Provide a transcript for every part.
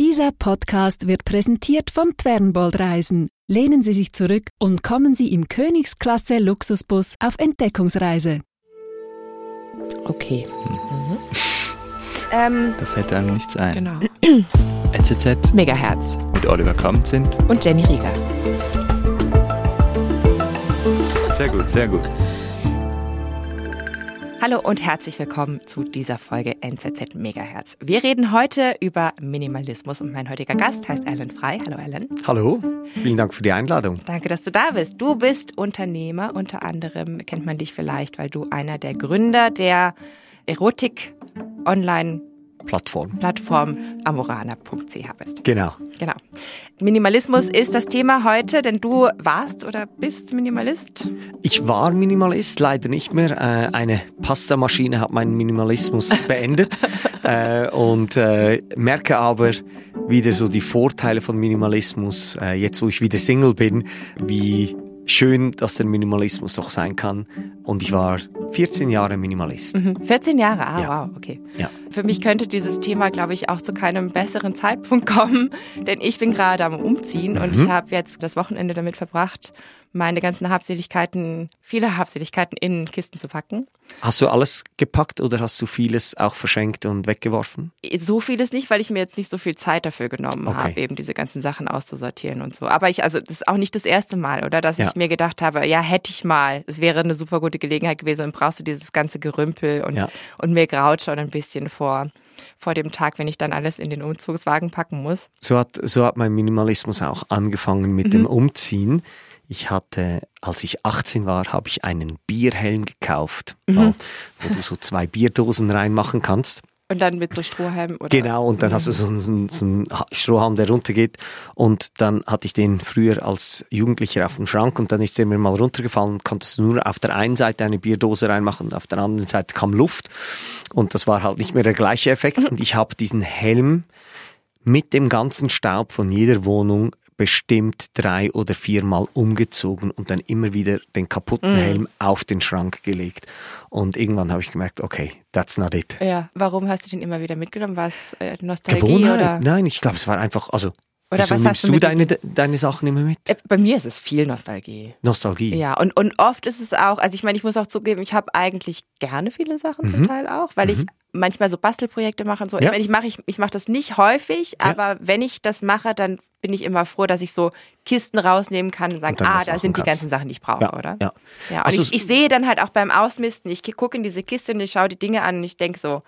Dieser Podcast wird präsentiert von Twernbold Reisen. Lehnen Sie sich zurück und kommen Sie im Königsklasse Luxusbus auf Entdeckungsreise. Okay. Ähm, Da fällt einem nichts ein. Genau. NZZ Megahertz mit Oliver Kamp sind. und Jenny Rieger. Sehr gut, sehr gut. Hallo und herzlich willkommen zu dieser Folge NZZ Megahertz. Wir reden heute über Minimalismus und mein heutiger Gast heißt Alan Frei. Hallo Alan. Hallo, vielen Dank für die Einladung. Danke, dass du da bist. Du bist Unternehmer. Unter anderem kennt man dich vielleicht, weil du einer der Gründer der Erotik-Online- Plattform. Plattform amorana.ch bist. Genau. Genau. Minimalismus ist das Thema heute, denn du warst oder bist Minimalist. Ich war Minimalist, leider nicht mehr. Äh, eine Pastamaschine hat meinen Minimalismus beendet äh, und äh, merke aber wieder so die Vorteile von Minimalismus, jetzt wo ich wieder Single bin, wie schön, dass der Minimalismus doch sein kann. Und ich war 14 Jahre Minimalist. Mhm. 14 Jahre, ah, Ja. wow, okay. Ja. Für mich könnte dieses Thema, glaube ich, auch zu keinem besseren Zeitpunkt kommen, denn ich bin gerade am Umziehen und Mhm. ich habe jetzt das Wochenende damit verbracht, meine ganzen Habseligkeiten, viele Habseligkeiten in Kisten zu packen. Hast du alles gepackt oder hast du vieles auch verschenkt und weggeworfen? So vieles nicht, weil ich mir jetzt nicht so viel Zeit dafür genommen Okay. habe, eben diese ganzen Sachen auszusortieren und so. Aber ich, also das ist auch nicht das erste Mal, oder? Dass Ja. ich mir gedacht habe, ja, hätte ich mal, es wäre eine super gute Gelegenheit gewesen und brauchst du dieses ganze Gerümpel und, Ja. und mir graut schon ein bisschen vor, vor dem Tag, wenn ich dann alles in den Umzugswagen packen muss. So hat, so hat mein Minimalismus auch angefangen mit dem Umziehen. Ich hatte, als ich 18 war, habe ich einen Bierhelm gekauft, mal, wo du so zwei Bierdosen reinmachen kannst. Und dann mit so Strohhalmen oder. Genau, und dann hast du so einen, so einen- so einen Strohhalm, der runtergeht. Und dann hatte ich den früher als Jugendlicher auf dem Schrank und dann ist der mir mal runtergefallen und konntest du nur auf der einen Seite eine Bierdose reinmachen und auf der anderen Seite kam Luft. Und das war halt nicht mehr der gleiche Effekt. Und ich habe diesen Helm mit dem ganzen Staub von jeder Wohnung bestimmt drei oder viermal umgezogen und dann immer wieder den kaputten Helm auf den Schrank gelegt. Und irgendwann habe ich gemerkt, okay, that's not it. Ja, warum hast du den immer wieder mitgenommen? War es äh, Nostalgie Gewohnheit? oder? Nein, ich glaube, es war einfach, also, Oder wieso was hast nimmst du du deine, deine Sachen immer mit? Äh, Bei mir ist es viel Nostalgie. Nostalgie. Ja, und, und oft ist es auch, also ich meine, ich muss auch zugeben, ich habe eigentlich gerne viele Sachen zum Teil auch, weil ich manchmal so Bastelprojekte mache und so. Ich. Ja. ich mache ich, ich mach das nicht häufig, Ja. aber wenn ich das mache, dann bin ich immer froh, dass ich so Kisten rausnehmen kann und sagen, Und ah, da machen sind die kannst. ganzen Sachen, die ich brauche, Ja, oder? ja. Ja, und Also ich, ich sehe dann halt auch beim Ausmisten, ich gucke in diese Kiste und ich schaue die Dinge an und ich denke so,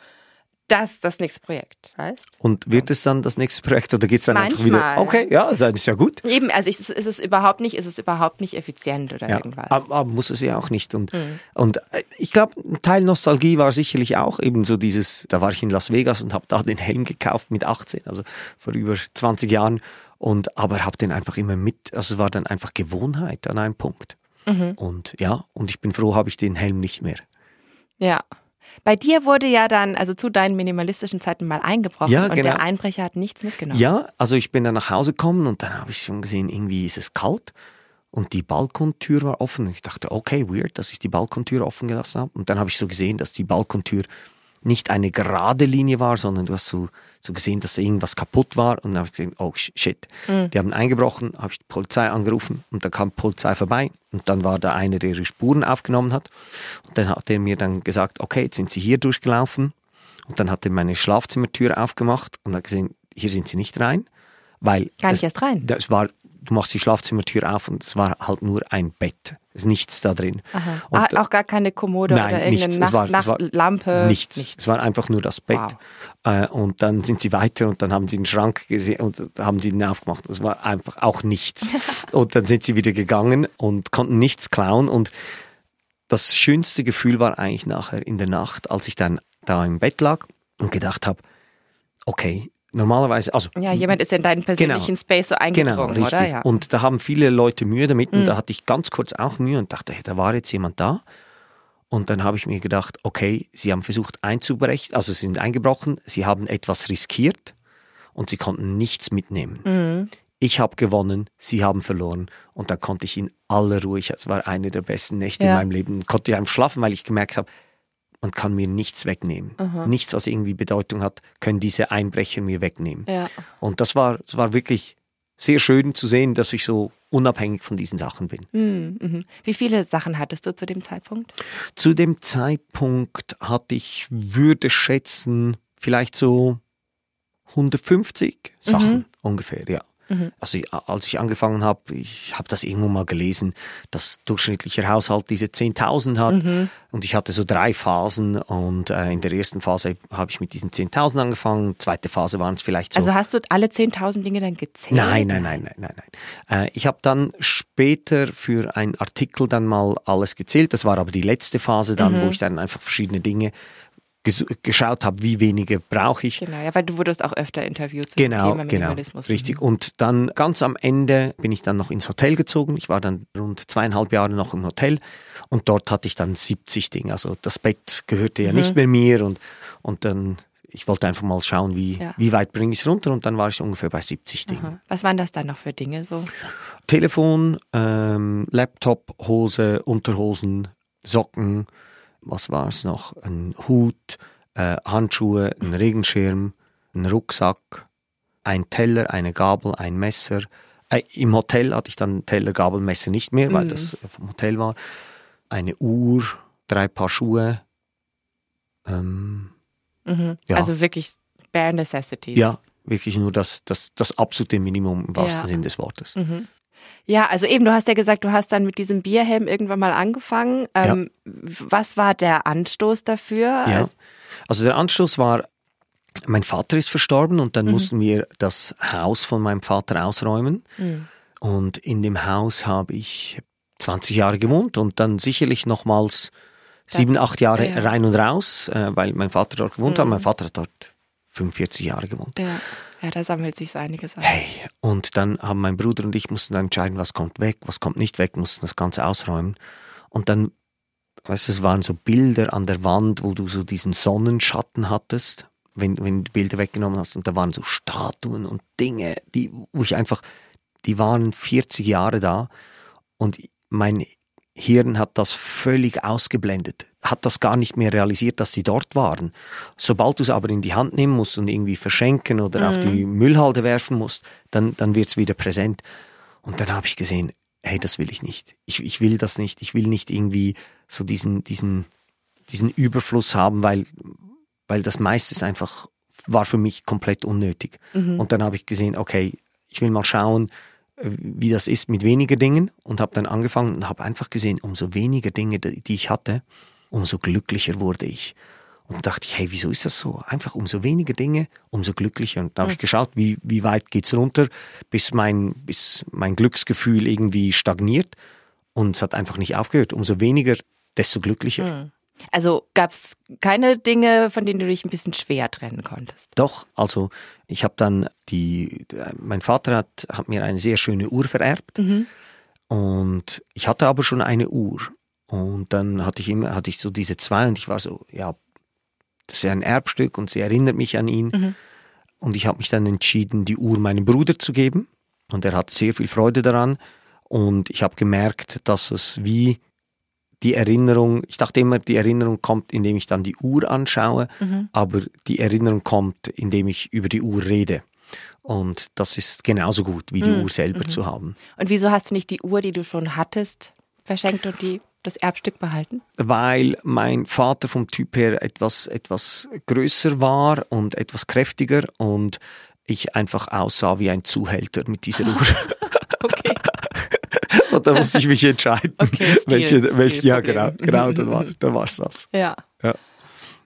das das nächste Projekt, weißt? Und wird es dann das nächste Projekt oder geht's dann einfach wieder? Manchmal. Okay, ja, dann ist ja gut. Eben, also ich, ist es überhaupt nicht, ist es überhaupt nicht effizient oder Ja, irgendwas. aber, aber muss es ja auch nicht. Und, Mhm. und äh, ich glaube, ein Teil Nostalgie war sicherlich auch eben so dieses, da war ich in Las Vegas und habe da den Helm gekauft mit 18, also vor über 20 Jahren. Und aber habe den einfach immer mit, also es war dann einfach Gewohnheit an einem Punkt. Mhm. Und ja, und ich bin froh, habe ich den Helm nicht mehr. Ja. Bei dir wurde ja dann, also zu deinen minimalistischen Zeiten mal eingebrochen Ja, und genau. der Einbrecher hat nichts mitgenommen. Ja, also ich bin dann nach Hause gekommen und dann habe ich schon gesehen, irgendwie ist es kalt und die Balkontür war offen. Ich dachte, okay, weird, dass ich die Balkontür offen gelassen habe. Und dann habe ich so gesehen, dass die Balkontür nicht eine gerade Linie war, sondern du hast so, so gesehen, dass irgendwas kaputt war. Und dann habe ich gesehen, oh shit. Die haben eingebrochen, habe ich die Polizei angerufen und dann kam die Polizei vorbei. Und dann war da einer, der ihre Spuren aufgenommen hat. Und dann hat er mir dann gesagt, okay, jetzt sind sie hier durchgelaufen. Und dann hat er meine Schlafzimmertür aufgemacht und hat gesehen, hier sind sie nicht rein. Weil Gar nicht es, erst rein? Das war, du machst die Schlafzimmertür auf und es war halt nur ein Bett. Es ist nichts da drin. Ah, auch gar keine Kommode Nein, oder irgendeine nichts. Nacht, Es war- es war Nachtlampe. nichts. Es war einfach nur das Bett. Äh, und dann sind sie weiter und dann haben sie den Schrank gesehen und haben sie ihn aufgemacht. Es war einfach auch nichts. und dann sind sie wieder gegangen und konnten nichts klauen. Und das schönste Gefühl war eigentlich nachher in der Nacht, als ich dann da im Bett lag und gedacht habe, okay, normalerweise, also Ja, jemand ist in deinen persönlichen Genau. Space so Genau, eingedrungen, richtig. oder? Ja. Mhm. Und da haben viele Leute Mühe damit und da hatte ich ganz kurz auch Mühe und dachte, hey, da war jetzt jemand da. Und dann habe ich mir gedacht, okay, sie haben versucht einzubrechen, also sie sind eingebrochen, sie haben etwas riskiert und sie konnten nichts mitnehmen. Mhm. Ich habe gewonnen, sie haben verloren und dann konnte ich in aller Ruhe, es war eine der besten Nächte Ja. in meinem Leben, konnte ich einfach schlafen, weil ich gemerkt habe, man kann mir nichts wegnehmen. Nichts, was irgendwie Bedeutung hat, können diese Einbrecher mir wegnehmen. Ja. Und das war, das war wirklich sehr schön zu sehen, dass ich so unabhängig von diesen Sachen bin. Mhm, mhm. Wie viele Sachen hattest du zu dem Zeitpunkt? Zu dem Zeitpunkt hatte ich, würde schätzen, vielleicht so 150 Sachen ungefähr, ja. Also ich- als ich angefangen habe, ich habe das irgendwo mal gelesen, dass durchschnittlicher Haushalt diese 10.000 hat und ich hatte so drei Phasen und äh, in der ersten Phase habe ich mit diesen 10.000 angefangen, zweite Phase waren es vielleicht so Also hast du alle 10.000 Dinge dann gezählt? Nein, nein, nein, nein, nein, nein. Äh, ich habe dann später für einen Artikel dann mal alles gezählt. Das war aber die letzte Phase dann, Mhm. wo ich dann einfach verschiedene Dinge geschaut habe, wie wenige brauche ich. Genau, ja, weil du wurdest auch öfter interviewt zu dem Genau, Thema genau, Minimalismus. richtig. Und dann ganz am Ende bin ich dann noch ins Hotel gezogen. Ich war dann rund zweieinhalb Jahre noch im Hotel und dort hatte ich dann 70 Dinge. Also das Bett gehörte ja Mhm. nicht mehr mir und, und dann, ich wollte einfach mal schauen, wie, Ja. wie weit bringe ich es runter und dann war ich ungefähr bei 70 Dingen. Mhm. Was waren das dann noch für Dinge so? Telefon, ähm, Laptop, Hose, Unterhosen, Socken, was war es noch? Ein Hut, äh, Handschuhe, ein Regenschirm, ein Rucksack, ein Teller, eine Gabel, ein Messer. Äh, Im Hotel hatte ich dann Teller, Gabel, Messer nicht mehr, weil das vom Hotel war. Eine Uhr, drei Paar Schuhe. Ähm, Mhm. Ja. Also wirklich bare necessities. ja, wirklich nur das, das, das absolute Minimum im wahrsten Ja. Sinn des Wortes. Ja, also eben, du hast ja gesagt, du hast dann mit diesem Bierhelm irgendwann mal angefangen. Ähm, Was war der Anstoß dafür? Ja. Also- Also der Anschluss war, mein Vater ist verstorben und Mhm. dann mussten wir das Haus von meinem Vater ausräumen. Mhm. Und in dem Haus habe ich 20 Jahre gewohnt und dann sicherlich nochmals sieben, acht Jahre ja. Mhm. rein und raus, äh, weil mein Vater dort gewohnt hat. Mein Vater hat dort 45 Jahre gewohnt. ja. Ja, da sammelt sich so einiges an. Hey, und dann haben mein Bruder und ich mussten dann entscheiden, was kommt weg, was kommt nicht weg, mussten das Ganze ausräumen. Und dann, weißt du, es waren so Bilder an der Wand, wo du so diesen Sonnenschatten hattest, wenn, wenn du Bilder weggenommen hast. Und da waren so Statuen und Dinge, die, wo ich einfach, die waren 40 Jahre da und mein Hirn hat das völlig ausgeblendet, hat das gar nicht mehr realisiert, dass sie dort waren. Sobald du es aber in die Hand nehmen musst und irgendwie verschenken oder auf die Müllhalde werfen musst, dann, dann wird es wieder präsent. Und dann habe ich gesehen, hey, das will ich nicht. Ich, ich will das nicht. Ich will nicht irgendwie so diesen, diesen, diesen Überfluss haben, weil, weil das meiste ist einfach, war für mich komplett unnötig. Und dann habe ich gesehen, okay, ich will mal schauen, wie das ist mit weniger Dingen und habe dann angefangen und habe einfach gesehen, umso weniger Dinge, die ich hatte, umso glücklicher wurde ich. Und dachte ich, hey, wieso ist das so? Einfach umso weniger Dinge, umso glücklicher. Und dann habe ich geschaut, wie, wie weit geht's runter, bis mein, bis mein Glücksgefühl irgendwie stagniert. Und es hat einfach nicht aufgehört. Umso weniger, desto glücklicher. Also gab es keine Dinge, von denen du dich ein bisschen schwer trennen konntest. Doch, also ich habe dann die, mein Vater hat, hat mir eine sehr schöne Uhr vererbt und ich hatte aber schon eine Uhr. Und dann hatte ich immer, hatte ich so diese zwei und ich war so, ja, das ist ja ein Erbstück und sie erinnert mich an ihn. Und ich habe mich dann entschieden, die Uhr meinem Bruder zu geben. Und er hat sehr viel Freude daran. Und ich habe gemerkt, dass es wie die Erinnerung, ich dachte immer, die Erinnerung kommt, indem ich dann die Uhr anschaue, aber die Erinnerung kommt, indem ich über die Uhr rede. Und das ist genauso gut, wie die Uhr selber zu haben. Und wieso hast du nicht die Uhr, die du schon hattest, verschenkt und die, das Erbstück behalten? Weil mein Vater vom Typ her etwas, etwas größer war und etwas kräftiger und ich einfach aussah wie ein Zuhälter mit dieser Uhr. Okay. Da musste ich mich entscheiden, Okay, Stil- welche, welche, ja genau, genau, dann war, dann war's das. Ja. Ja.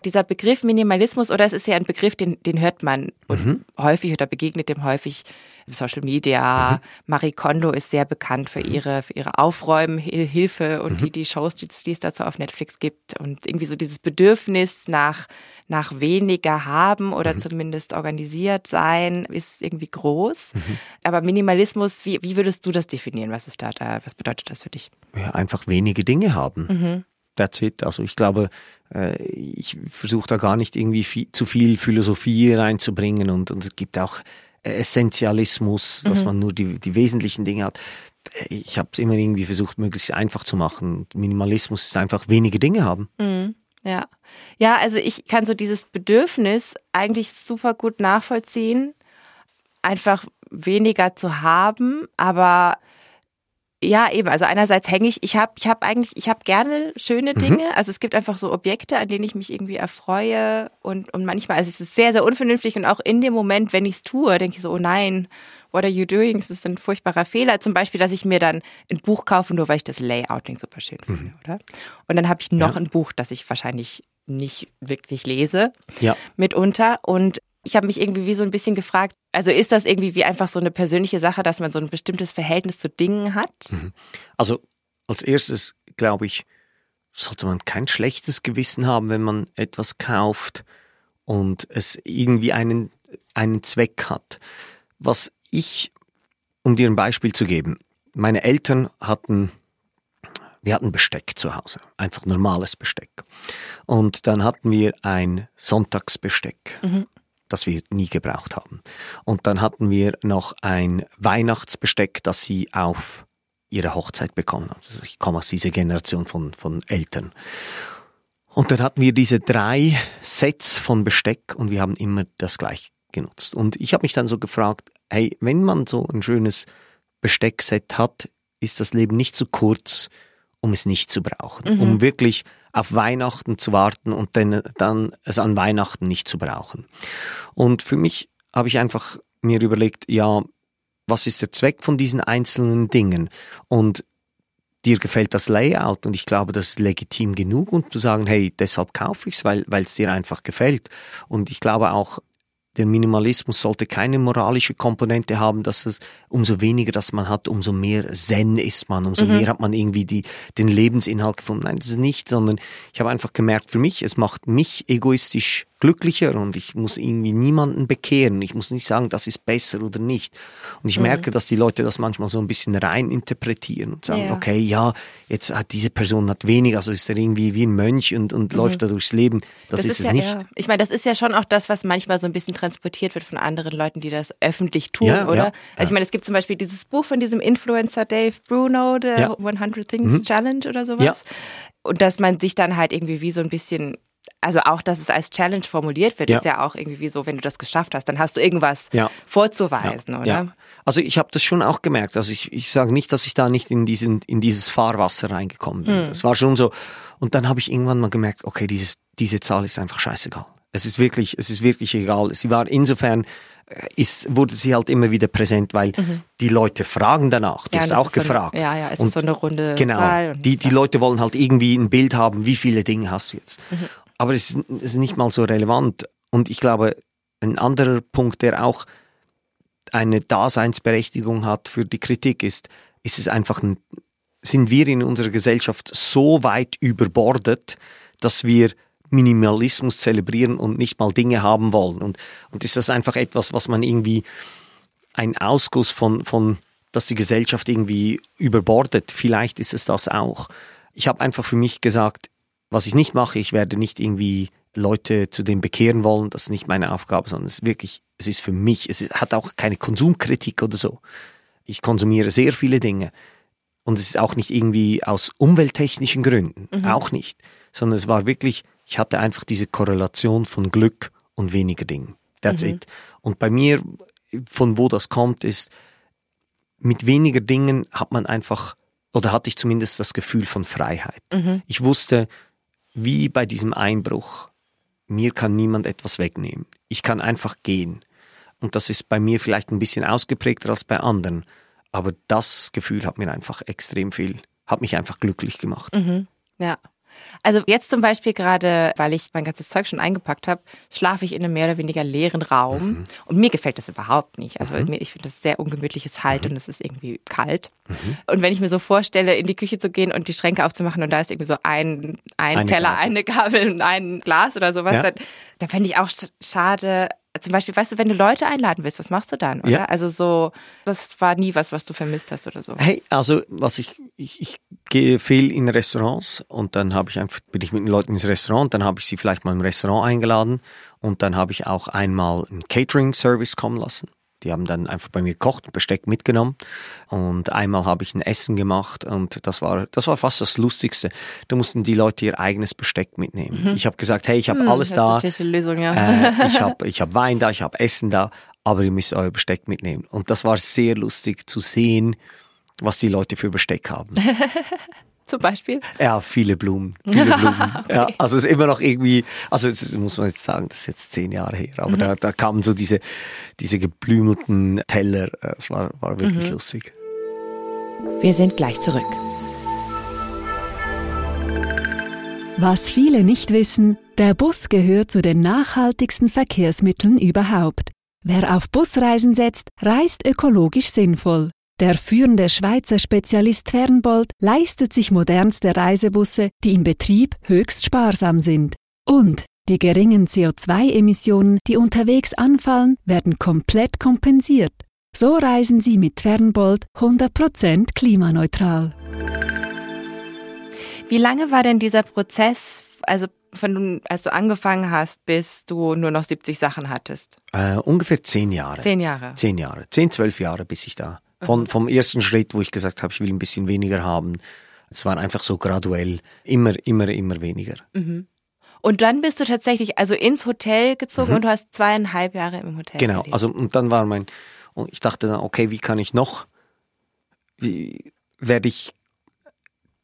Dieser Begriff Minimalismus, oder es ist ja ein Begriff, den, den hört man und häufig oder begegnet dem häufig im Social Media. Marie Kondo ist sehr bekannt für ihre, für ihre Aufräumhilfe und die, die Shows, die, die es dazu auf Netflix gibt. Und irgendwie so dieses Bedürfnis nach, nach weniger haben oder zumindest organisiert sein, ist irgendwie groß. Aber Minimalismus, wie, wie würdest du das definieren? Was ist da, da, was bedeutet das für dich? ja, einfach wenige Dinge haben. That's it. Also ich glaube, äh, ich versuche da gar nicht irgendwie viel, zu viel Philosophie reinzubringen und, und es gibt auch Essentialismus, dass man nur die, die wesentlichen Dinge hat. Ich habe es immer irgendwie versucht, möglichst einfach zu machen. Minimalismus ist einfach wenige Dinge haben. Ja. Ja, also ich kann so dieses Bedürfnis eigentlich super gut nachvollziehen, einfach weniger zu haben, aber ja, eben. Also einerseits hänge ich, ich habe ich hab eigentlich, ich habe gerne schöne Mhm. Dinge. Also es gibt einfach so Objekte, an denen ich mich irgendwie erfreue und, und manchmal, also es ist sehr, sehr unvernünftig und auch in dem Moment, wenn ich es tue, denke ich so, oh nein, what are you doing? Das ist ein furchtbarer Fehler. Zum Beispiel, dass ich mir dann ein Buch kaufe, nur weil ich das Layouting super schön finde, oder? Und dann habe ich noch Mhm. Ja. ein Buch, das ich wahrscheinlich nicht wirklich lese Ja. mitunter. Und ich habe mich irgendwie wie so ein bisschen gefragt, also ist das irgendwie wie einfach so eine persönliche Sache, dass man so ein bestimmtes Verhältnis zu Dingen hat? Also als erstes glaube ich, sollte man kein schlechtes Gewissen haben, wenn man etwas kauft und es irgendwie einen, einen Zweck hat. Was ich, um dir ein Beispiel zu geben, meine Eltern hatten, wir hatten Besteck zu Hause, einfach normales Besteck. Und dann hatten wir ein Sonntagsbesteck, das wir nie gebraucht haben. Und dann hatten wir noch ein Weihnachtsbesteck, das sie auf ihre Hochzeit bekommen hat. Also ich komme aus dieser Generation von, von Eltern. Und dann hatten wir diese drei Sets von Besteck und wir haben immer das gleich genutzt. Und ich habe mich dann so gefragt, hey, wenn man so ein schönes Besteckset hat, ist das Leben nicht zu kurz, um es nicht zu brauchen, um wirklich auf Weihnachten zu warten und dann, dann es an Weihnachten nicht zu brauchen. Und für mich habe ich einfach mir überlegt, ja, was ist der Zweck von diesen einzelnen Dingen? Und dir gefällt das Layout und ich glaube, das ist legitim genug, um zu sagen, hey, deshalb kaufe ich es, weil es dir einfach gefällt. Und ich glaube auch, der Minimalismus sollte keine moralische Komponente haben, dass es umso weniger das man hat, umso mehr Zen ist man, umso mehr hat man irgendwie die, den Lebensinhalt gefunden. Nein, das ist nicht, sondern ich habe einfach gemerkt, für mich, es macht mich egoistisch glücklicher und ich muss irgendwie niemanden bekehren. Ich muss nicht sagen, das ist besser oder nicht. Und ich merke, dass die Leute das manchmal so ein bisschen rein interpretieren und sagen, Ja. okay, ja, jetzt hat diese Person hat wenig, also ist er irgendwie wie ein Mönch und, und läuft da durchs Leben. Das, ist, es ja, nicht. Ja. Ich meine, das ist ja schon auch das, was manchmal so ein bisschen transportiert wird von anderen Leuten, die das öffentlich tun, oder? also ich meine, es gibt zum Beispiel dieses Buch von diesem Influencer Dave Bruno, The Ja. 100 Things Challenge oder sowas. Und dass man sich dann halt irgendwie wie so ein bisschen also auch, dass es als Challenge formuliert wird, Ja. ist ja auch irgendwie wie so, wenn du das geschafft hast, dann hast du irgendwas Ja. vorzuweisen, oder? Ja. Also ich habe das schon auch gemerkt. Also ich, ich sage nicht, dass ich da nicht in, diesen, in dieses Fahrwasser reingekommen bin. Es war schon so. Und dann habe ich irgendwann mal gemerkt, okay, dieses, diese Zahl ist einfach scheißegal. Es ist wirklich, es ist wirklich egal. Sie war insofern äh, ist, wurde sie halt immer wieder präsent, weil die Leute fragen danach. Du Ja, hast auch ist so gefragt. ja, ja, es ist Und so eine runde genau, Zahl und- die, die ja. Leute wollen halt irgendwie ein Bild haben, wie viele Dinge hast du jetzt. Mhm. Aber es ist, nicht mal so relevant. Und ich glaube, ein anderer Punkt, der auch eine Daseinsberechtigung hat für die Kritik, ist, ist es einfach ein, sind wir in unserer Gesellschaft so weit überbordet, dass wir Minimalismus zelebrieren und nicht mal Dinge haben wollen. Und, und ist das einfach etwas, was man irgendwie ein Ausguss von, von, dass die Gesellschaft irgendwie überbordet. Vielleicht ist es das auch. Ich habe einfach für mich gesagt, was ich nicht mache, ich werde nicht irgendwie Leute zu dem bekehren wollen. Das ist nicht meine Aufgabe, sondern es ist wirklich, es ist für mich, es hat auch keine Konsumkritik oder so. Ich konsumiere sehr viele Dinge. Und es ist auch nicht irgendwie aus umwelttechnischen Gründen, auch nicht, sondern es war wirklich, ich hatte einfach diese Korrelation von Glück und weniger Dingen. That's it. Und bei mir, von wo das kommt, ist, mit weniger Dingen hat man einfach, oder hatte ich zumindest das Gefühl von Freiheit. Ich wusste, wie bei diesem Einbruch, mir kann niemand etwas wegnehmen. Ich kann einfach gehen. Und das ist bei mir vielleicht ein bisschen ausgeprägter als bei anderen. Aber das Gefühl hat mir einfach extrem viel, hat mich einfach glücklich gemacht. Ja. Also jetzt zum Beispiel gerade, weil ich mein ganzes Zeug schon eingepackt habe, schlafe ich in einem mehr oder weniger leeren Raum. Mhm. Und mir gefällt das überhaupt nicht. Also mir, ich finde das sehr ungemütliches Halt Mhm. und es ist irgendwie kalt. Und wenn ich mir so vorstelle, in die Küche zu gehen und die Schränke aufzumachen und da ist irgendwie so ein, ein Eine Teller, Gabel. eine Gabel und ein Glas oder sowas, Ja. dann, dann fände ich auch sch- schade. Zum Beispiel, weißt du, wenn du Leute einladen willst, was machst du dann? Oder? Ja. Also so, das war nie was, was du vermisst hast oder so. Hey, also was ich, ich, ich gehe viel in Restaurants und dann habe ich einfach, bin ich mit den Leuten ins Restaurant, dann habe ich sie vielleicht mal im Restaurant eingeladen und dann habe ich auch einmal einen Catering-Service kommen lassen. Die haben dann einfach bei mir gekocht und Besteck mitgenommen. Und einmal habe ich ein Essen gemacht und das war, das war fast das Lustigste. Da mussten die Leute ihr eigenes Besteck mitnehmen. Ich habe gesagt, hey, ich habe Hm, alles da. Lösung, ja. Äh, ich habe ich hab Wein da, ich habe Essen da, aber ihr müsst euer Besteck mitnehmen. Und das war sehr lustig zu sehen, was die Leute für Besteck haben. Zum Beispiel. Ja, viele Blumen. Viele Blumen. ja, also es ist immer noch irgendwie, also das muss man jetzt sagen, das ist jetzt zehn Jahre her, aber da, da kamen so diese, diese geblümelten Teller. äh, Es war, war wirklich lustig. Wir sind gleich zurück. Was viele nicht wissen, der Bus gehört zu den nachhaltigsten Verkehrsmitteln überhaupt. Wer auf Busreisen setzt, reist ökologisch sinnvoll. Der führende Schweizer Spezialist Fernbold leistet sich modernste Reisebusse, die im Betrieb höchst sparsam sind. Und die geringen CO2-Emissionen, die unterwegs anfallen, werden komplett kompensiert. So reisen Sie mit Fernbold 100% klimaneutral. Wie lange war denn dieser Prozess, also von als du angefangen hast, bis du nur noch 70 Sachen hattest? Äh, ungefähr zehn Jahre. Zehn Jahre. Zehn Jahre. Zehn, zwölf Jahre, bis ich da. Von, Vom ersten Schritt, wo ich gesagt habe, ich will ein bisschen weniger haben. Es war einfach so graduell. Immer, immer, immer weniger. Und dann bist du tatsächlich also ins Hotel gezogen und du hast zweieinhalb Jahre im Hotel Genau, gelebt. also und dann war mein, und ich dachte dann, okay, wie kann ich noch, wie werde ich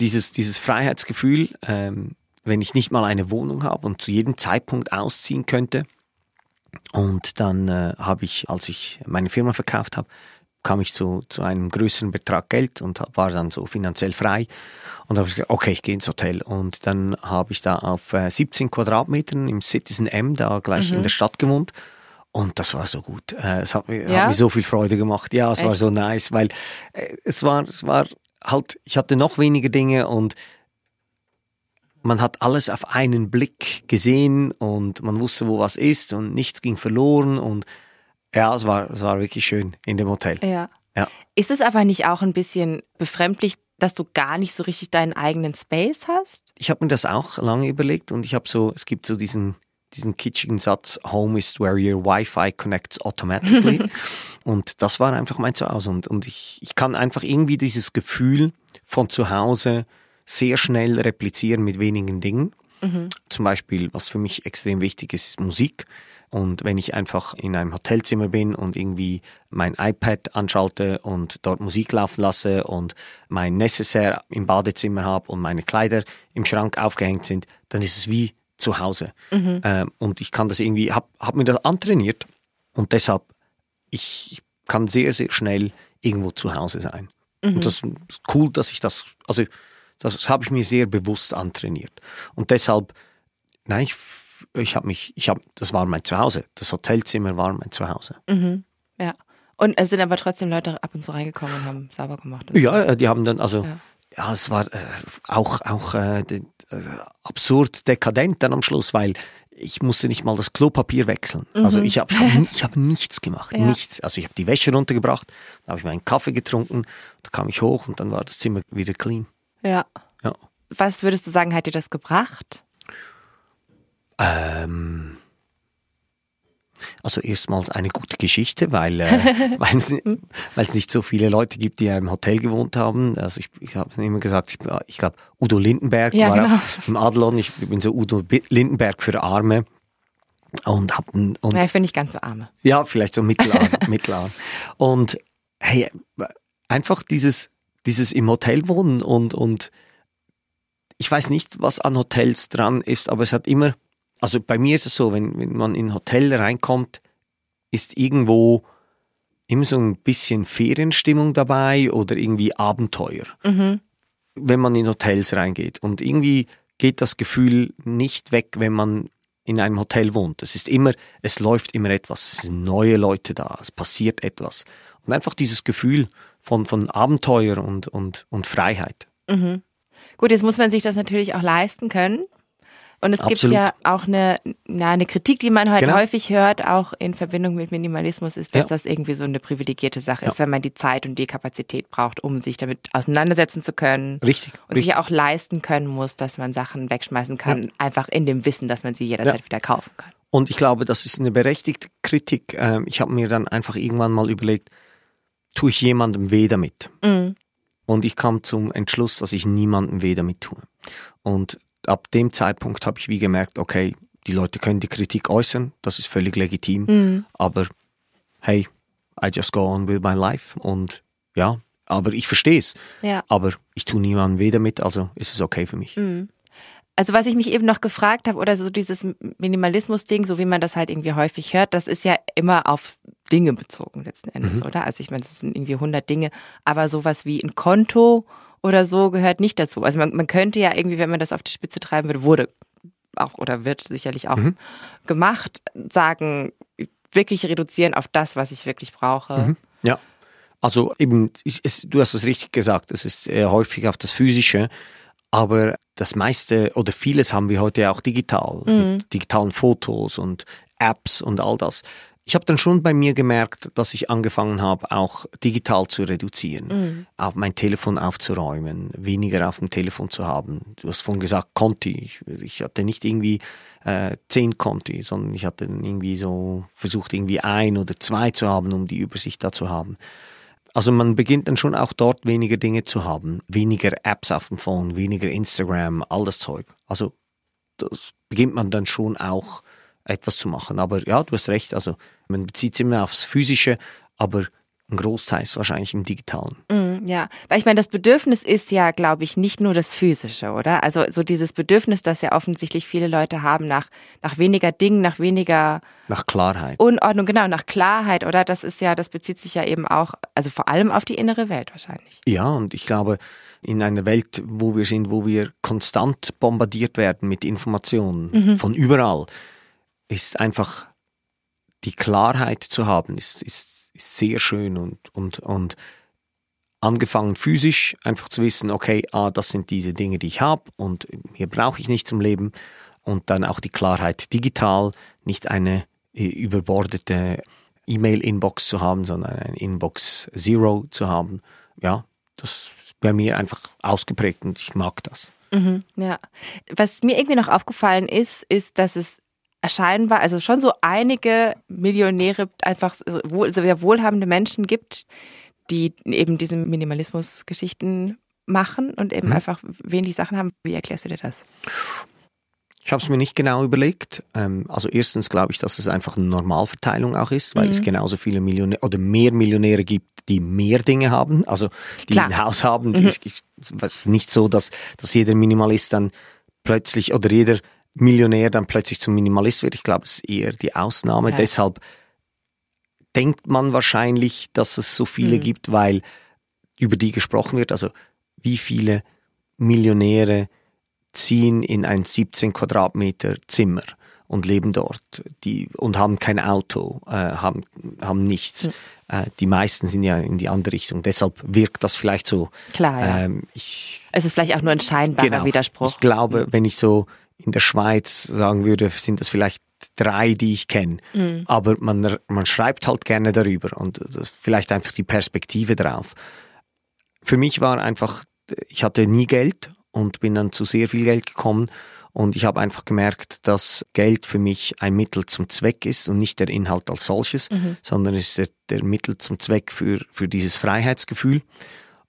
dieses, dieses Freiheitsgefühl, ähm, wenn ich nicht mal eine Wohnung habe und zu jedem Zeitpunkt ausziehen könnte. Und dann äh, habe ich, als ich meine Firma verkauft habe, kam ich zu, zu einem größeren Betrag Geld und war dann so finanziell frei. Und habe ich gesagt, okay, ich gehe ins Hotel. Und dann habe ich da auf äh, 17 Quadratmetern im Citizen M, da gleich in der Stadt gewohnt. Und das war so gut. Äh, es hat mir, Ja? hat mir so viel Freude gemacht. Ja, es war Echt? so nice, weil äh, es war, es war halt, ich hatte noch weniger Dinge und man hat alles auf einen Blick gesehen und man wusste, wo was ist und nichts ging verloren und ja, es war, es war wirklich schön in dem Hotel. ja. Ja. Ist es aber nicht auch ein bisschen befremdlich, dass du gar nicht so richtig deinen eigenen Space hast? Ich habe mir das auch lange überlegt und ich habe so, es gibt so diesen, diesen kitschigen Satz, Home is where your Wi-Fi connects automatically. und das war einfach mein Zuhause. Und, und ich, ich kann einfach irgendwie dieses Gefühl von zu Hause sehr schnell replizieren mit wenigen Dingen. Zum Beispiel, was für mich extrem wichtig ist, ist Musik. Und wenn ich einfach in einem Hotelzimmer bin und irgendwie mein iPad anschalte und dort Musik laufen lasse und mein Necessaire im Badezimmer habe und meine Kleider im Schrank aufgehängt sind, dann ist es wie zu Hause. Ähm, und ich kann das irgendwie, hab, hab mir das antrainiert und deshalb, ich kann sehr, sehr schnell irgendwo zu Hause sein. Und das ist cool, dass ich das, also das, das habe ich mir sehr bewusst antrainiert. Und deshalb, nein, ich, ich habe mich, ich habe, das war mein Zuhause. Das Hotelzimmer war mein Zuhause. Ja. Und es sind aber trotzdem Leute ab und zu reingekommen und haben sauber gemacht. Ja, äh, die haben dann, also, Ja. ja, es war äh, auch, auch äh, äh, absurd dekadent dann am Schluss, weil ich musste nicht mal das Klopapier wechseln. Also ich habe ich hab, ich hab nichts gemacht, Ja. nichts. Also ich habe die Wäsche runtergebracht, dann habe ich meinen Kaffee getrunken, da kam ich hoch und dann war das Zimmer wieder clean. Ja. Ja. Was würdest du sagen, hat dir das gebracht? Ähm, also erstmals eine gute Geschichte, weil äh, es nicht so viele Leute gibt, die ja im Hotel gewohnt haben. Also ich, ich habe immer gesagt, ich, ich glaube Udo Lindenberg Ja, war genau. im Adlon. Ich bin so Udo Lindenberg für Arme und hab und Ja, ich finde nicht ganz so arme. ja, vielleicht so mittelarm, mittelarm. Und hey, einfach dieses, dieses im Hotel wohnen und, und ich weiß nicht, was an Hotels dran ist, aber es hat immer, also bei mir ist es so, wenn, wenn man in ein Hotel reinkommt, ist irgendwo immer so ein bisschen Ferienstimmung dabei oder irgendwie Abenteuer, wenn man in Hotels reingeht. Und irgendwie geht das Gefühl nicht weg, wenn man in einem Hotel wohnt. Es ist immer, es läuft immer etwas, es sind neue Leute da, es passiert etwas. Und einfach dieses Gefühl von, von Abenteuer und, und, und Freiheit. Gut, jetzt muss man sich das natürlich auch leisten können. Und es gibt Absolut. ja auch eine, na, eine Kritik, die man heute Genau. häufig hört, auch in Verbindung mit Minimalismus, ist, dass Ja. das irgendwie so eine privilegierte Sache Ja. ist, wenn man die Zeit und die Kapazität braucht, um sich damit auseinandersetzen zu können. Richtig, Und richtig. sich auch leisten können muss, dass man Sachen wegschmeißen kann, einfach in dem Wissen, dass man sie jederzeit Ja. wieder kaufen kann. Und ich glaube, das ist eine berechtigte Kritik. Ähm, Ich habe mir dann einfach irgendwann mal überlegt, tue ich jemandem weh damit? Mhm. Und ich kam zum Entschluss, dass ich niemandem weh damit tue. Und ab dem Zeitpunkt habe ich wie gemerkt, okay, die Leute können die Kritik äußern, das ist völlig legitim, Mhm. aber hey, I just go on with my life und ja, aber ich verstehe es. Ja. Aber ich tue niemandem weh damit, also ist es okay für mich. Also was ich mich eben noch gefragt habe, oder so dieses Minimalismus-Ding, so wie man das halt irgendwie häufig hört, das ist ja immer auf Dinge bezogen letzten Endes, Mhm. oder? Also ich meine, es sind irgendwie 100 Dinge, aber sowas wie ein Konto oder so gehört nicht dazu. Also man, man könnte ja irgendwie, wenn man das auf die Spitze treiben würde, wurde auch oder wird sicherlich auch Mhm. gemacht, sagen, wirklich reduzieren auf das, was ich wirklich brauche. Mhm. Ja. Also eben, es, du hast es richtig gesagt, es ist häufig auf das Physische, aber das meiste oder vieles haben wir heute auch digital, mit digitalen Fotos und Apps und all das. Ich habe dann schon bei mir gemerkt, dass ich angefangen habe, auch digital zu reduzieren, auch mein Telefon aufzuräumen, weniger auf dem Telefon zu haben. Du hast vorhin gesagt, Conti. Ich, ich hatte nicht irgendwie äh, zehn Conti, sondern ich hatte irgendwie so versucht, irgendwie ein oder zwei zu haben, um die Übersicht da zu haben. Also man beginnt dann schon auch dort weniger Dinge zu haben, weniger Apps auf dem Phone, weniger Instagram, all das Zeug. Also das beginnt man dann schon auch etwas zu machen. Aber ja, du hast recht, also man bezieht es immer aufs Physische, aber ein Großteil ist wahrscheinlich im Digitalen. Mm, Ja, weil ich meine, das Bedürfnis ist ja, glaube ich, nicht nur das Physische, oder? Also so dieses Bedürfnis, das ja offensichtlich viele Leute haben nach, nach weniger Dingen, nach weniger Nach Klarheit. Unordnung, genau, nach Klarheit, oder? Das ist ja, das bezieht sich ja eben auch, also vor allem auf die innere Welt wahrscheinlich. Ja, und ich glaube, in einer Welt, wo wir sind, wo wir konstant bombardiert werden mit Informationen von überall, ist einfach die Klarheit zu haben, ist, ist, ist sehr schön und, und, und angefangen physisch, einfach zu wissen, okay, ah, das sind diese Dinge, die ich habe und hier brauche ich nicht zum Leben. Und dann auch die Klarheit digital, nicht eine äh, überbordete E-Mail-Inbox zu haben, sondern eine Inbox Zero zu haben. Ja, das ist bei mir einfach ausgeprägt und ich mag das. Mhm, ja. Was mir irgendwie noch aufgefallen ist, ist, dass es scheinbar, also schon so einige Millionäre, einfach wohl, sehr wohlhabende Menschen gibt, die eben diese Minimalismus-Geschichten machen und eben einfach wenig Sachen haben. Wie erklärst du dir das? Ich habe es mir nicht genau überlegt. Ähm, also erstens glaube ich, dass es einfach eine Normalverteilung auch ist, weil es genauso viele Millionäre oder mehr Millionäre gibt, die mehr Dinge haben, also die Klar. ein Haus haben. Ich, ich, es ist nicht so, dass, dass jeder Minimalist dann plötzlich oder jeder Millionär dann plötzlich zum Minimalist wird. Ich glaube, es ist eher die Ausnahme. Ja. Deshalb denkt man wahrscheinlich, dass es so viele gibt, weil über die gesprochen wird. Also wie viele Millionäre ziehen in ein 17 Quadratmeter Zimmer und leben dort die, und haben kein Auto, äh, haben, haben nichts. Äh, die meisten sind ja in die andere Richtung. Deshalb wirkt das vielleicht so. Klar, ja. Ähm, ich, Es ist vielleicht auch nur ein scheinbarer genau. Widerspruch. Ich glaube, wenn ich so in der Schweiz sagen würde, sind das vielleicht drei, die ich kenne. Mhm. Aber man, man schreibt halt gerne darüber und vielleicht einfach die Perspektive drauf. Für mich war einfach, ich hatte nie Geld und bin dann zu sehr viel Geld gekommen und ich habe einfach gemerkt, dass Geld für mich ein Mittel zum Zweck ist und nicht der Inhalt als solches, sondern es ist der, der Mittel zum Zweck für, für dieses Freiheitsgefühl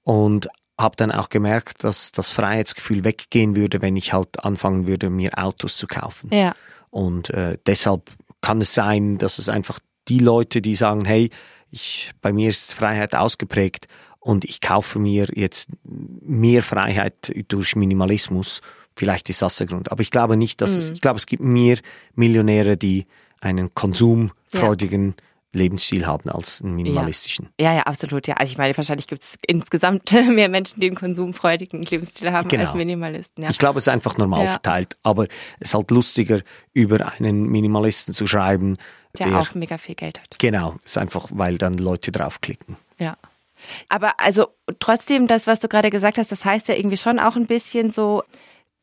und habe dann auch gemerkt, dass das Freiheitsgefühl weggehen würde, wenn ich halt anfangen würde, mir Autos zu kaufen. Ja. Und äh, deshalb kann es sein, dass es einfach die Leute, die sagen, hey, ich, bei mir ist Freiheit ausgeprägt und ich kaufe mir jetzt mehr Freiheit durch Minimalismus. Vielleicht ist das der Grund. Aber ich glaube nicht, dass es, ich glaube, es gibt mehr Millionäre, die einen konsumfreudigen Lebensstil haben als einen minimalistischen. Ja, ja, absolut. Ja, also ich meine, wahrscheinlich gibt es insgesamt mehr Menschen, die einen konsumfreudigen Lebensstil haben Genau. als Minimalisten. Ja. Ich glaube, es ist einfach normal Ja. verteilt, aber es ist halt lustiger, über einen Minimalisten zu schreiben, der, der, auch mega viel Geld hat. genau, ist einfach, weil dann Leute draufklicken. Ja. Aber also trotzdem, das, was du gerade gesagt hast, das heißt ja irgendwie schon auch ein bisschen so,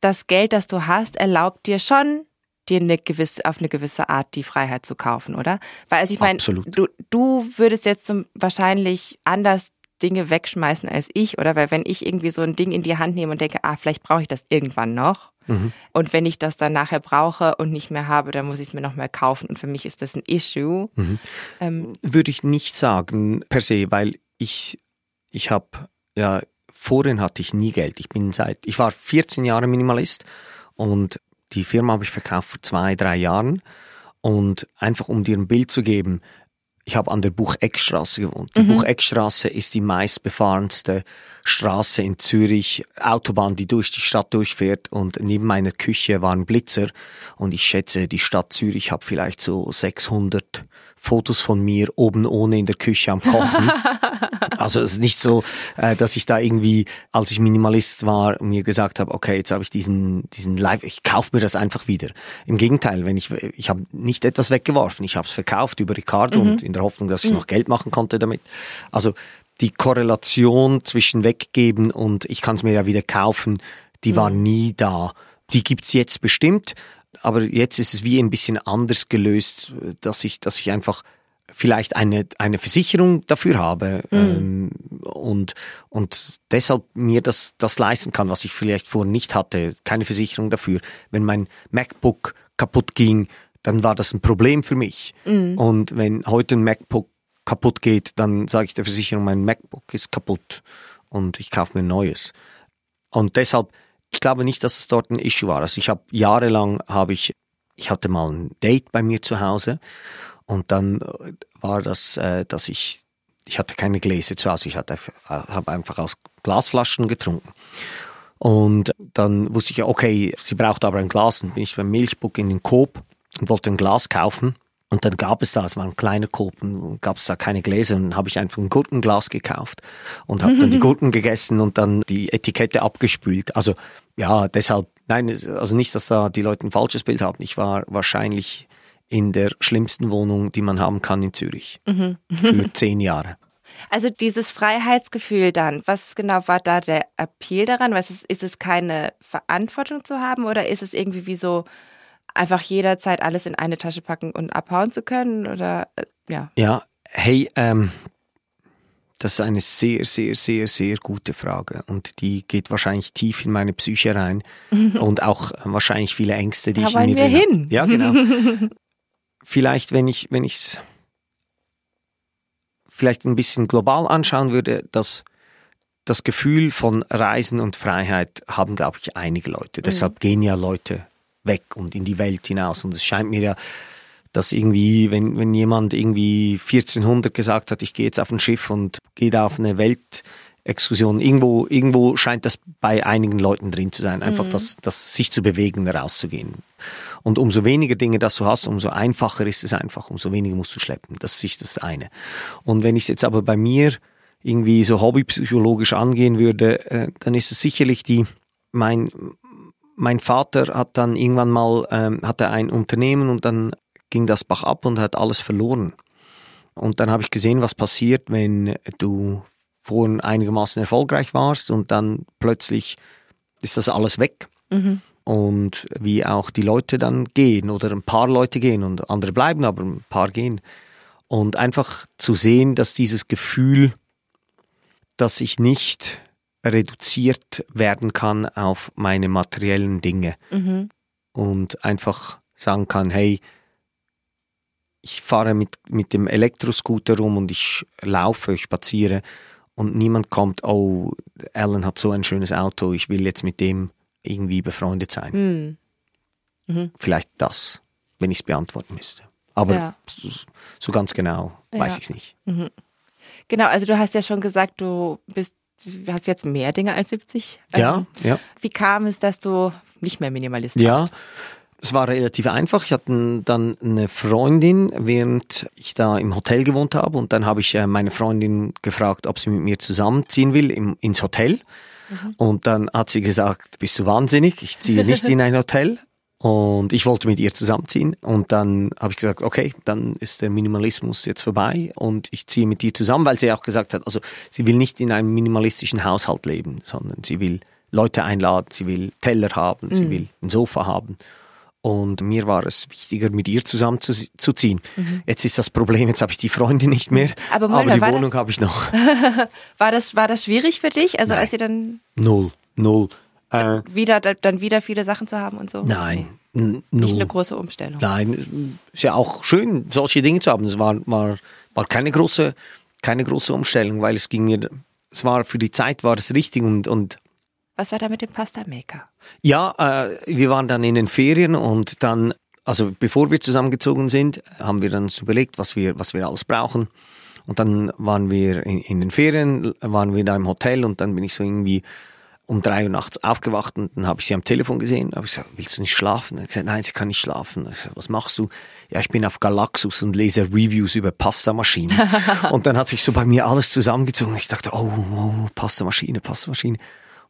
das Geld, das du hast, erlaubt dir schon, dir eine gewisse, auf eine gewisse Art die Freiheit zu kaufen, oder? Weil also ich meine, du, du würdest jetzt wahrscheinlich anders Dinge wegschmeißen als ich, oder? Weil wenn ich irgendwie so ein Ding in die Hand nehme und denke, ah, vielleicht brauche ich das irgendwann noch. Mhm. Und wenn ich das dann nachher brauche und nicht mehr habe, dann muss ich es mir nochmal kaufen. Und für mich ist das ein Issue. Mhm. Ähm, Würde ich nicht sagen per se, weil ich, ich habe, ja, vorhin hatte ich nie Geld. Ich bin seit, ich war 14 Jahre Minimalist und die Firma habe ich verkauft vor zwei, drei Jahren. Und einfach um dir ein Bild zu geben, ich habe an der Bucheckstraße gewohnt. Die Bucheckstraße ist die meistbefahrenste Straße in Zürich, Autobahn, die durch die Stadt durchfährt und neben meiner Küche war ein Blitzer und ich schätze, die Stadt Zürich hat vielleicht so 600 Fotos von mir oben ohne in der Küche am Kochen. Also es ist nicht so, äh, dass ich da irgendwie, als ich Minimalist war, mir gesagt habe, okay, jetzt habe ich diesen diesen Live, ich kaufe mir das einfach wieder. Im Gegenteil, wenn ich ich habe nicht etwas weggeworfen, ich habe es verkauft über Ricardo und in der Hoffnung, dass ich noch Geld machen konnte damit. Also die Korrelation zwischen weggeben und ich kann es mir ja wieder kaufen, die war nie da. Die gibt's jetzt bestimmt, aber jetzt ist es wie ein bisschen anders gelöst, dass ich, dass ich einfach vielleicht eine, eine Versicherung dafür habe ähm, und, und deshalb mir das, das leisten kann, was ich vielleicht vorher nicht hatte. Keine Versicherung dafür. Wenn mein MacBook kaputt ging, dann war das ein Problem für mich. Und wenn heute ein MacBook kaputt geht, dann sage ich der Versicherung, mein MacBook ist kaputt und ich kaufe mir ein neues. Und deshalb, ich glaube nicht, dass es dort ein Issue war. Also ich habe jahrelang habe ich, ich hatte mal ein Date bei mir zu Hause und dann äh, war das, äh, dass ich, ich hatte keine Gläser zu Hause, ich hatte, habe einfach aus Glasflaschen getrunken. Und dann wusste ich ja, okay, sie braucht aber ein Glas. Und bin ich beim Milchbuck in den Coop und wollte ein Glas kaufen. Und dann gab es da, es war ein kleiner Coop, und gab es da keine Gläser. Und dann habe ich einfach ein Gurkenglas gekauft und habe dann die Gurken gegessen und dann die Etikette abgespült. Also ja, deshalb, nein, also nicht, dass da die Leute ein falsches Bild haben. Ich war wahrscheinlich in der schlimmsten Wohnung, die man haben kann in Zürich. Für zehn Jahre. Also dieses Freiheitsgefühl dann, was genau war da der Appeal daran? Was ist, ist es keine Verantwortung zu haben oder ist es irgendwie wie so einfach jederzeit alles in eine Tasche packen und abhauen zu können? Oder äh, ja. Ja, hey, ähm, das ist eine sehr, sehr, sehr, sehr gute Frage und die geht wahrscheinlich tief in meine Psyche rein und auch wahrscheinlich viele Ängste, die Da ich in mir wir hin. Ja, genau. vielleicht, wenn ich, wenn ich's vielleicht ein bisschen global anschauen würde, dass das Gefühl von Reisen und Freiheit haben, glaube ich, einige Leute. Deshalb gehen ja Leute weg und in die Welt hinaus. Und es scheint mir ja, dass irgendwie, wenn, wenn jemand irgendwie 1400 gesagt hat, ich gehe jetzt auf ein Schiff und gehe da auf eine Weltexkursion, irgendwo, irgendwo scheint das bei einigen Leuten drin zu sein, einfach das, das sich zu bewegen, rauszugehen. Und umso weniger Dinge das du hast, umso einfacher ist es einfach, umso weniger musst du schleppen. Das ist das eine. Und wenn ich es jetzt aber bei mir irgendwie so hobbypsychologisch angehen würde, äh, dann ist es sicherlich die, mein, mein Vater hat dann irgendwann mal, ähm, hatte ein Unternehmen und dann ging das Bach ab und hat alles verloren. Und dann habe ich gesehen, was passiert, wenn du vorhin einigermaßen erfolgreich warst und dann plötzlich ist das alles weg. Und wie auch die Leute dann gehen oder ein paar Leute gehen und andere bleiben, aber ein paar gehen. Und einfach zu sehen, dass dieses Gefühl, dass ich nicht reduziert werden kann auf meine materiellen Dinge und einfach sagen kann, hey, ich fahre mit, mit dem Elektroscooter rum und ich laufe, ich spaziere und niemand kommt, oh, Alan hat so ein schönes Auto, ich will jetzt mit dem irgendwie befreundet sein. Hm. Vielleicht das, wenn ich es beantworten müsste. Aber Ja. so, so ganz genau weiß Ja. ich es nicht. Genau, also du hast ja schon gesagt, du bist, du hast jetzt mehr Dinge als 70. Ja, Ähm, ja. Wie kam es, dass du nicht mehr Minimalist Ja, warst? es war relativ einfach. Ich hatte dann eine Freundin, während ich da im Hotel gewohnt habe. Und dann habe ich äh, meine Freundin gefragt, ob sie mit mir zusammenziehen will im, ins Hotel. Und dann hat sie gesagt, bist du wahnsinnig? Ich ziehe nicht in ein Hotel. Und ich wollte mit ihr zusammenziehen. Und dann habe ich gesagt, okay, dann ist der Minimalismus jetzt vorbei und ich ziehe mit dir zusammen, weil sie auch gesagt hat, also sie will nicht in einem minimalistischen Haushalt leben, sondern sie will Leute einladen, sie will Teller haben, sie will ein Sofa haben. Und mir war es wichtiger, mit ihr zusammenzuziehen. Mhm. Jetzt ist das Problem, jetzt habe ich die Freundin nicht mehr, Aber aber, Moment, die war Wohnung habe ich noch. War das, war das schwierig für dich? Also Nein. als ihr dann Null, null. Äh, wieder, dann wieder viele Sachen zu haben und so? nein, n- Nicht eine große Umstellung. Nein, ist ja auch schön, solche Dinge zu haben. Es war, war, war keine große, keine große Umstellung, weil es ging mir, es war für die Zeit war es richtig und, und Was war da mit dem Pasta Maker? Ja, äh, wir waren dann in den Ferien und dann, also bevor wir zusammengezogen sind, haben wir dann überlegt, was wir, was wir alles brauchen. Und dann waren wir in, in den Ferien, waren wir da im Hotel und dann bin ich so irgendwie um drei Uhr nachts aufgewacht und dann habe ich sie am Telefon gesehen. habe ich gesagt, willst du nicht schlafen? Er hat gesagt, nein, sie kann nicht schlafen. Gesagt, was machst du? Ja, ich bin auf Galaxus und lese Reviews über Pastamaschinen. und dann hat sich so bei mir alles zusammengezogen. Ich dachte, oh, oh Pastamaschine, Pastamaschine.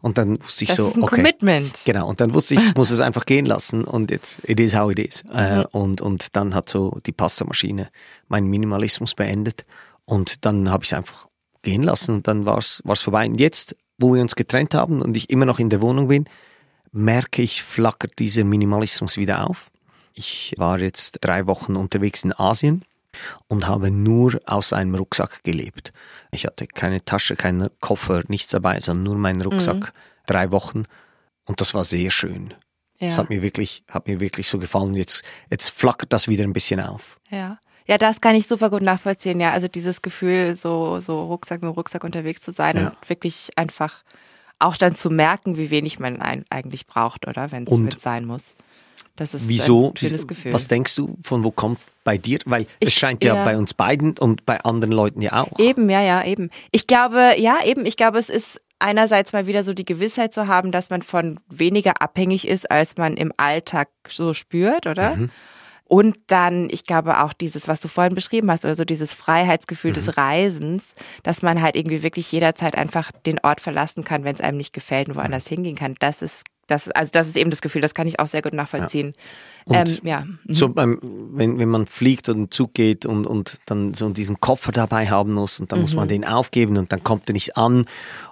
Und dann wusste ich Das so, ist ein okay. Commitment. Genau, und dann wusste ich, ich muss es einfach gehen lassen und jetzt, it is how it is. Äh, und, und dann hat so die Pastamaschine meinen Minimalismus beendet und dann habe ich es einfach gehen lassen und dann war es vorbei. Und jetzt, wo wir uns getrennt haben und ich immer noch in der Wohnung bin, merke ich, flackert dieser Minimalismus wieder auf. Ich war jetzt drei Wochen unterwegs in Asien und habe nur aus einem Rucksack gelebt. Ich hatte keine Tasche, keinen Koffer, nichts dabei, sondern nur meinen Rucksack. Drei Wochen. Und das war sehr schön. Das Ja. hat mir wirklich, hat mir wirklich so gefallen. Jetzt, jetzt flackert das wieder ein bisschen auf. Ja. Ja, das kann ich super gut nachvollziehen, ja. Also dieses Gefühl, so, so Rucksack mit Rucksack unterwegs zu sein Ja. und wirklich einfach auch dann zu merken, wie wenig man eigentlich braucht, oder? Wenn es sein muss. Das ist Wieso? ein schönes Gefühl. Was denkst du, von wo kommt bei dir? Weil Ich- es scheint ja, ja. bei uns beiden und bei anderen Leuten ja auch. Eben, ja, ja, eben. Ich glaube, ja, eben, ich glaube, es ist einerseits mal wieder so die Gewissheit zu haben, dass man von weniger abhängig ist, als man im Alltag so spürt, oder? Mhm. Und dann, ich glaube auch dieses, was du vorhin beschrieben hast, oder so dieses Freiheitsgefühl Mhm. des Reisens, dass man halt irgendwie wirklich jederzeit einfach den Ort verlassen kann, wenn es einem nicht gefällt und woanders Mhm. hingehen kann. Das ist, das, also das ist eben das Gefühl, das kann ich auch sehr gut nachvollziehen. Und ähm, ja. Mhm. So beim, wenn, wenn man fliegt oder einen Zug geht und, und dann so diesen Koffer dabei haben muss und dann muss Mhm. man den aufgeben und dann kommt er nicht an.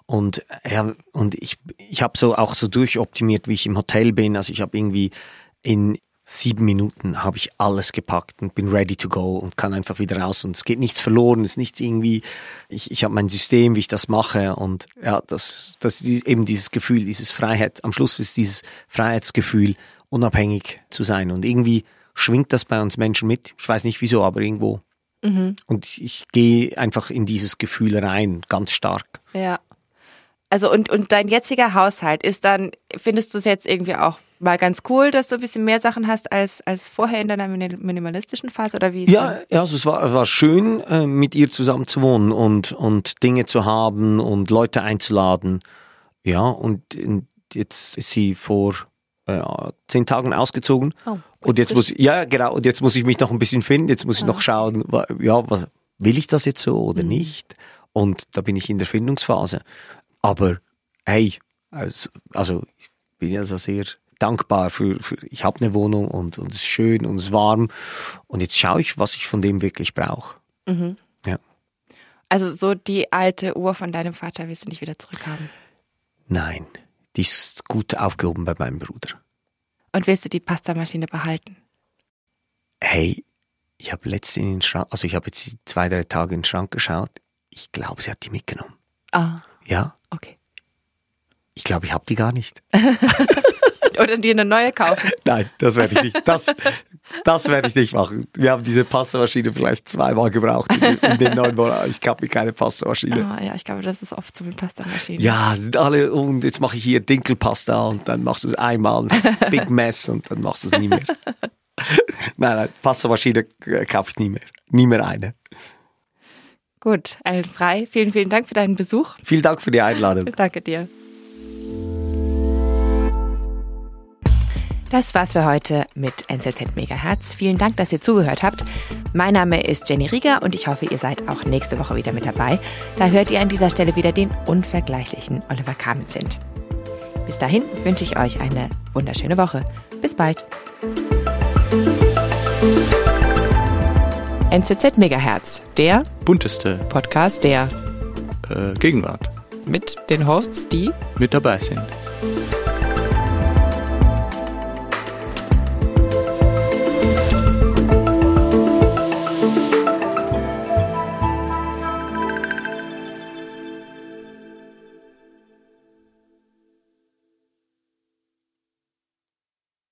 Und ja, und ich, ich habe so auch so durchoptimiert, wie ich im Hotel bin. Also ich habe irgendwie in sieben Minuten habe ich alles gepackt und bin ready to go und kann einfach wieder raus und es geht nichts verloren, es ist nichts irgendwie, ich, ich habe mein System, wie ich das mache und ja, das, das ist eben dieses Gefühl, dieses Freiheit, am Schluss ist dieses Freiheitsgefühl, unabhängig zu sein und irgendwie schwingt das bei uns Menschen mit, ich weiß nicht wieso, aber irgendwo. Und ich gehe einfach in dieses Gefühl rein, ganz stark. Ja. Also und, und dein jetziger Haushalt ist dann, findest du es jetzt irgendwie auch mal ganz cool, dass du ein bisschen mehr Sachen hast als, als vorher in deiner mini- minimalistischen Phase oder wie ist Ja, ja also es war, war schön, äh, mit ihr zusammen zu wohnen und, und Dinge zu haben und Leute einzuladen. Ja, und jetzt ist sie vor äh, zehn Tagen ausgezogen. Oh, und jetzt frisch. muss ja, genau, und jetzt muss ich mich noch ein bisschen finden. Jetzt muss ich noch schauen, ja, was, will ich das jetzt so oder nicht? Und da bin ich in der Findungsphase. Aber hey, also, also ich bin ja so sehr dankbar für, für ich habe eine Wohnung und, und es ist schön und es ist warm. Und jetzt schaue ich, was ich von dem wirklich brauche. Ja. Also so die alte Uhr von deinem Vater willst du nicht wieder zurückhaben. Nein, die ist gut aufgehoben bei meinem Bruder. Und willst du die Pastamaschine behalten? Hey, ich habe letztens in den Schrank, also ich habe jetzt zwei, drei Tage in den Schrank geschaut. Ich glaube, sie hat die mitgenommen. Ah, Ja, okay. ich glaube, ich habe die gar nicht. Oder dir eine neue kaufen. Nein, das werde ich nicht. Das, das werde ich nicht machen. Wir haben diese Pastamaschine vielleicht zweimal gebraucht in, in den neun Monaten. Ich habe mir keine Pastamaschine. Ah, ja, ich glaube, das ist oft so mit Pastamaschinen. Ja, sind alle, und jetzt mache ich hier Dinkelpasta und dann machst du es einmal, und das ist ein Big Mess und dann machst du es nie mehr. nein, nein, Pastamaschine äh, kaufe ich nie mehr. Nie mehr eine. Gut, Ellen Frei, vielen, vielen Dank für deinen Besuch. Vielen Dank für die Einladung. Danke dir. Das war's für heute mit NZZ Megahertz. Vielen Dank, dass ihr zugehört habt. Mein Name ist Jenny Rieger und ich hoffe, ihr seid auch nächste Woche wieder mit dabei. Da hört ihr an dieser Stelle wieder den unvergleichlichen Oliver Kamenzind. Bis dahin wünsche ich euch eine wunderschöne Woche. Bis bald. NZZ Megahertz, der Bunteste Podcast, der äh, Gegenwart mit den Hosts, die mit dabei sind.